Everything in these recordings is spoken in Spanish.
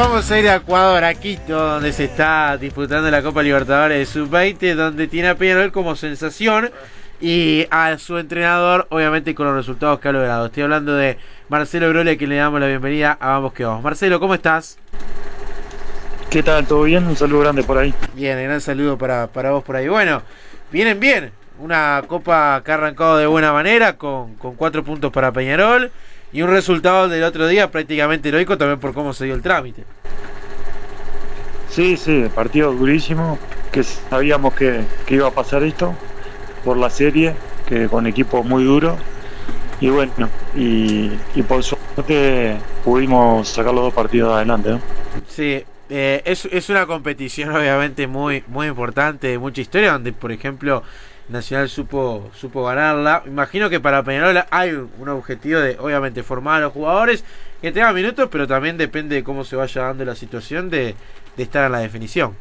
vamos a ir a Ecuador, a Quito, donde se está disputando la Copa Libertadores de Sub-20, donde tiene a Peñarol como sensación y a su entrenador, obviamente con los resultados que ha logrado. Estoy hablando de Marcelo Brole, a quien le damos la bienvenida a Vamos que Vamos. Marcelo, ¿cómo estás? ¿Qué tal? ¿Todo bien? Un saludo grande por ahí. Bien, gran saludo para, para vos por ahí. Bueno, vienen bien. Una copa que ha arrancado de buena manera, con, con cuatro puntos para Peñarol y un resultado del otro día prácticamente heroico también por cómo se dio el trámite. Sí, sí, partido durísimo, que sabíamos que, iba a pasar esto por la serie, que con equipo muy duro. Y bueno, y, por suerte pudimos sacar los dos partidos adelante. ¿no? Sí, eh, es, es una competición obviamente muy, muy importante, de mucha historia, donde por ejemplo Nacional supo, supo ganarla. Imagino que para Peñarol hay un objetivo de, obviamente, formar a los jugadores que tengan minutos, pero también depende de cómo se vaya dando la situación de, estar en la definición.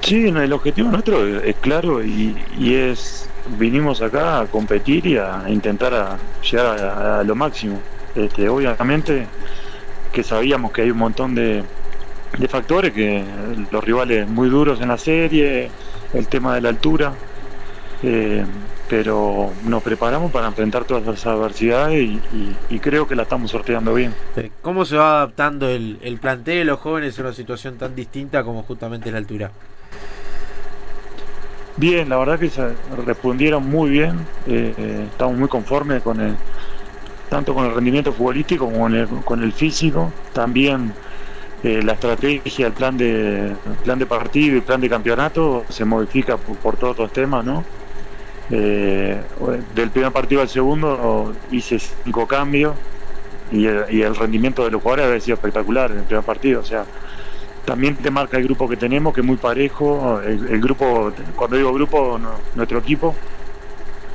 Sí, el objetivo nuestro es claro y, es vinimos acá a competir y a intentar llegar a, lo máximo. Este, obviamente que sabíamos que hay un montón de, de factores, que los rivales muy duros en la serie, el tema de la altura, eh, pero nos preparamos para enfrentar todas las adversidades y, creo que la estamos sorteando bien. ¿Cómo se va adaptando el, el plantel de los jóvenes en una situación tan distinta como justamente la altura? Bien, la verdad que se respondieron muy bien, eh, eh, estamos muy conformes con el, tanto con el rendimiento futbolístico como con el, con el físico, también eh, la estrategia, el plan de plan de partido y el plan de campeonato se modifica por, todos los temas, ¿no? Eh, del primer partido al segundo hice cinco cambios y el, rendimiento de los jugadores ha sido espectacular en el primer partido, o sea, también te marca el grupo que tenemos, que es muy parejo, el, grupo, cuando digo grupo, nuestro equipo,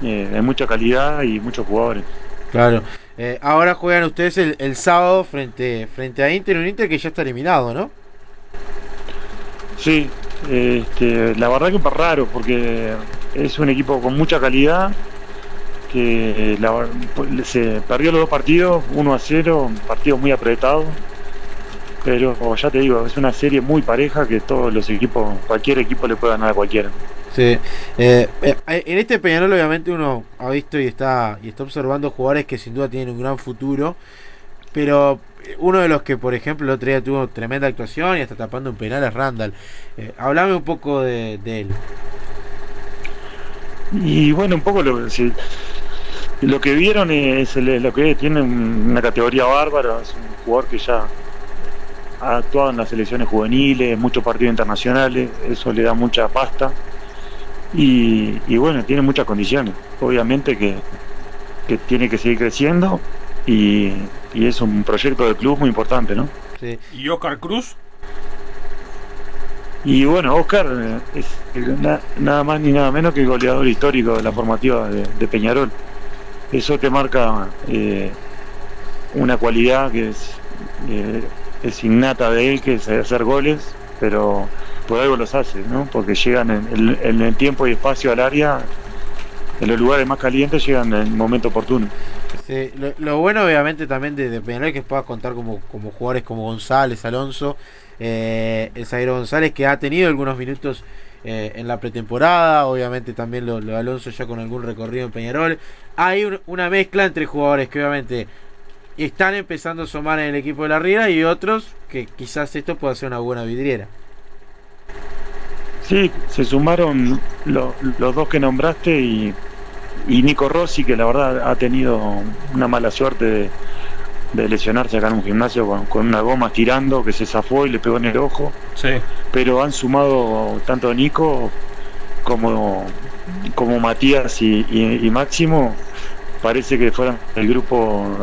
eh, mucha calidad y muchos jugadores. Claro. Eh, ahora juegan ustedes el, sábado frente, frente a Inter, un Inter que ya está eliminado, ¿no? Sí, este, la verdad que es raro porque es un equipo con mucha calidad que se perdió los dos partidos, 1 a 0, partido muy apretado. Pero ya te digo, es una serie muy pareja que todos los equipos, cualquier equipo le puede ganar a cualquiera. Eh, eh, en este Peñarol obviamente uno ha visto y está y está observando jugadores que sin duda tienen un gran futuro, pero uno de los que por ejemplo el otro día tuvo tremenda actuación y hasta tapando un penal es Randall. Eh, hablame un poco de, él. Y bueno, un poco lo que vieron es lo que tiene una categoría bárbara, es un jugador que ya ha actuado en las selecciones juveniles, muchos partidos internacionales, eso le da mucha pasta y, bueno, tiene muchas condiciones. Obviamente que, tiene que seguir creciendo y, es un proyecto de club muy importante, ¿no? ¿Y Oscar Cruz? Y bueno, Oscar eh, es nada más ni nada menos que el goleador histórico de la formativa de, Peñarol. Eso te marca eh, una cualidad que es, eh, es innata de él, que es hacer goles, pero por algo los hace, ¿no? Porque llegan en, el tiempo y espacio al área, en los lugares más calientes llegan en el momento oportuno. lo, bueno obviamente también de, de Peñarol que pueda contar como, como jugadores como González, Alonso, eh, el González que ha tenido algunos minutos eh, en la pretemporada, obviamente también lo, de Alonso ya con algún recorrido en Peñarol. Hay una mezcla entre jugadores que obviamente están empezando a sumar en el equipo de la Riera y otros que quizás esto pueda ser una buena vidriera. Sí, se sumaron los dos que nombraste y, Nico Rossi, que la verdad ha tenido una mala suerte de, lesionarse acá en un gimnasio con, una goma tirando que se zafó y le pegó en el ojo. Sí. Pero han sumado tanto Nico como, como Matías y, Máximo. Parece que fueron el grupo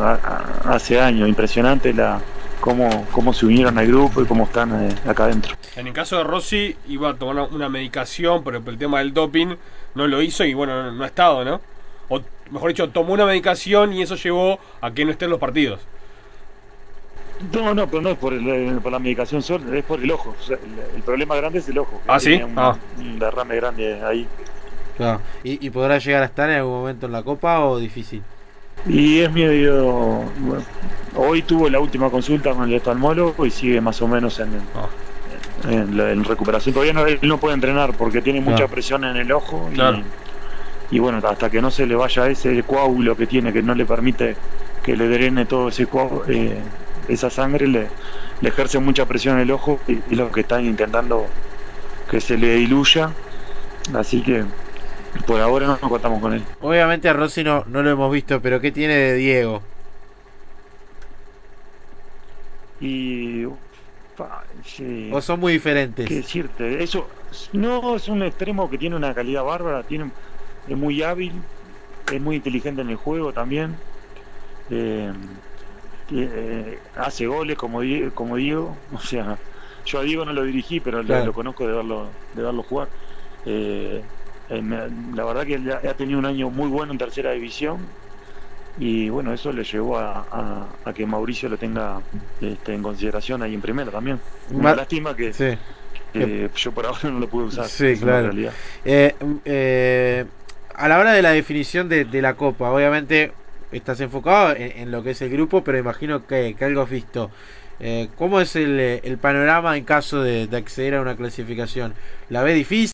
hace años. Impresionante la, cómo, cómo se unieron al grupo y cómo están eh, acá adentro. En el caso de Rossi, iba a tomar una medicación, pero por el tema del doping no lo hizo y bueno, no, ha estado, ¿no? O mejor dicho, tomó una medicación y eso llevó a que no esté en los partidos. No, no, pero no es por, eh, por la medicación solo, es por el ojo. el, problema grande es el ojo. Ah, sí. Ah. Un, derrame grande ahí. Claro. ¿Y, ¿Y podrá llegar a estar en algún momento en la Copa o difícil? Y es medio. bueno, hoy tuvo la última consulta con el oftalmólogo y sigue más o menos en, Ah, en, recuperación. Todavía no, él no puede entrenar porque tiene mucha Claro. presión en el ojo. y- Claro. Y, bueno, hasta que no se le vaya ese coágulo que tiene, que no le permite que le drene todo ese coágulo, eh, esa sangre, le, le ejerce mucha presión en el ojo y, y lo que están intentando que se le diluya. Así que por ahora no contamos con él. Obviamente a Rossi no, no lo hemos visto, pero ¿qué tiene de Diego? Y. sí. ¿O son muy diferentes? ¿Qué decirte? Eso no es un extremo que tiene una calidad bárbara, tiene, es muy hábil, es muy inteligente en el juego también. eh, eh, hace goles como, como Diego. O sea, yo a Diego no lo dirigí, pero lo- Claro. lo, conozco de verlo, de verlo jugar. Eh, eh, la verdad que ha tenido un año muy bueno en tercera división. Y bueno, eso le llevó a, a- a que Mauricio lo tenga este, en consideración ahí en primera también. Una Ma- lástima que, Sí. yo por ahora no lo pude usar. Sí, claro. realidad. Eh, eh, a la hora de la definición de, de la Copa, obviamente estás enfocado en, en lo que es el grupo, pero imagino que, que algo has visto. Eh, ¿Cómo es el, el panorama en caso de, de acceder a una clasificación? ¿La ve difícil?